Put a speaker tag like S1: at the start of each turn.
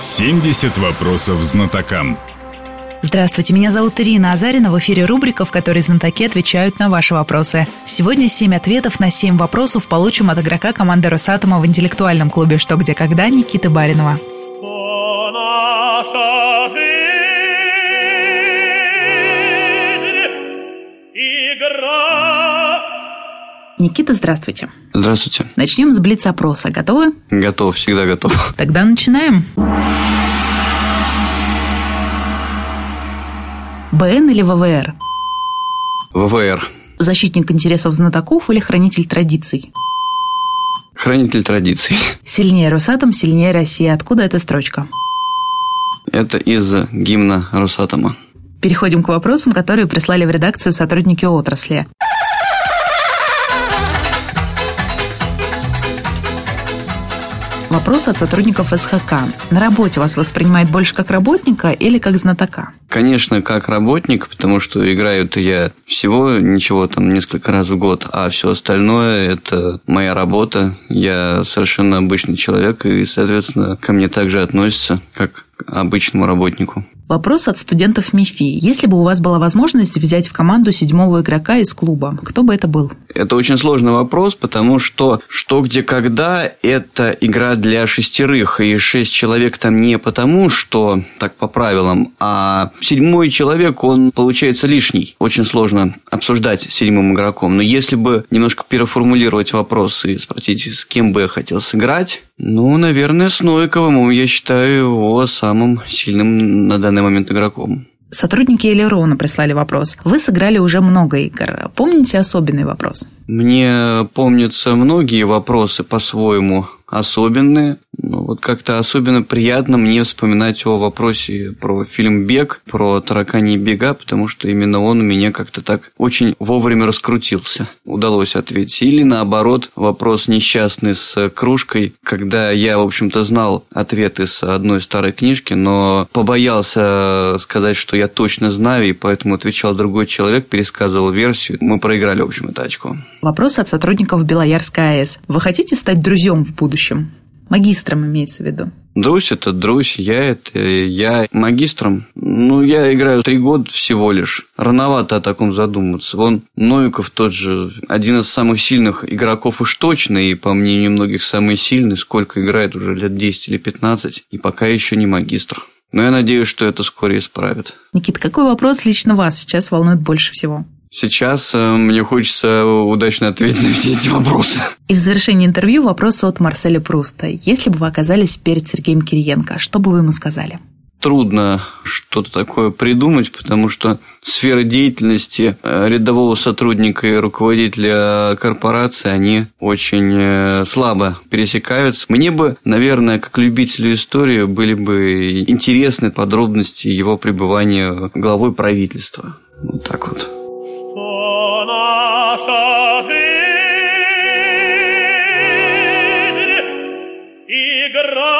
S1: 70 вопросов знатокам.
S2: Здравствуйте, меня зовут Ирина Азарина. В эфире рубрика, в которой знатоки отвечают на ваши вопросы. Сегодня 7 ответов на 7 вопросов получим от игрока команды Росатома в интеллектуальном клубе «Что, где, когда» Никиты Баринова. Никита, здравствуйте.
S3: Здравствуйте.
S2: Начнем с блиц-опроса. Готовы?
S3: Готов, всегда готов.
S2: Тогда начинаем. БН или ВВР?
S3: ВВР.
S2: Защитник интересов знатоков или хранитель традиций?
S3: Хранитель традиций.
S2: Сильнее Росатом, сильнее Россия. Откуда эта строчка?
S3: Это из гимна Росатома.
S2: Переходим к вопросам, которые прислали в редакцию сотрудники отрасли. Вопрос от сотрудников СХК. На работе вас воспринимает больше как работника или как знатока?
S3: Конечно, как работник, потому что играю я всего ничего там несколько раз в год, а все остальное – это моя работа. Я совершенно обычный человек, и, соответственно, ко мне также относятся, как к обычному работнику.
S2: Вопрос от студентов МИФИ. Если бы у вас была возможность взять в команду седьмого игрока из клуба, кто бы это был?
S3: Это очень сложный вопрос, потому что «Что, где, когда» – это игра для шестерых, и шесть человек там не потому, что так по правилам, а седьмой человек, он получается лишний. Очень сложно обсуждать седьмым игроком. Но если бы немножко переформулировать вопрос и спросить, с кем бы я хотел сыграть, ну, наверное, с Новиковым. Я считаю его самым сильным на данный момент игроком.
S2: Сотрудники Элерона прислали вопрос. Вы сыграли уже много игр. Помните особенный вопрос?
S3: Мне помнятся многие вопросы по-своему особенные. Ну, вот как-то особенно приятно мне вспоминать о вопросе про фильм «Бег», про таракани бега, потому что именно он у меня как-то так очень вовремя раскрутился. Удалось ответить. Или наоборот, вопрос несчастный с кружкой, когда я, в общем-то, знал ответ из одной старой книжки, но побоялся сказать, что я точно знаю, и поэтому отвечал другой человек, пересказывал версию. Мы проиграли, в общем, это очко.
S2: Вопрос от сотрудников Белоярской АЭС. Вы хотите стать друзьям в будущем? Магистром имеется в виду.
S3: Друзь – это друзь, я – это я. Магистром? Ну, я играю три года всего лишь. Рановато о таком задуматься. Вон Новиков тот же, один из самых сильных игроков уж точно, и, по мнению многих, самый сильный, сколько играет уже лет 10 или 15, и пока еще не магистр. Но я надеюсь, что это вскоре исправит.
S2: Никита, какой вопрос лично вас сейчас волнует больше всего?
S3: Сейчас э, мне хочется удачно ответить на все эти вопросы.
S2: И в завершении интервью вопрос от Марселя Пруста. Если бы вы оказались перед Сергеем Кириенко, что бы вы ему сказали?
S3: Трудно что-то такое придумать, потому что сферы деятельности э, рядового сотрудника и руководителя корпорации, они очень э, слабо пересекаются. Мне бы, наверное, как любителю истории, были бы интересны подробности его пребывания главой правительства. Вот так вот. Наша жизнь игра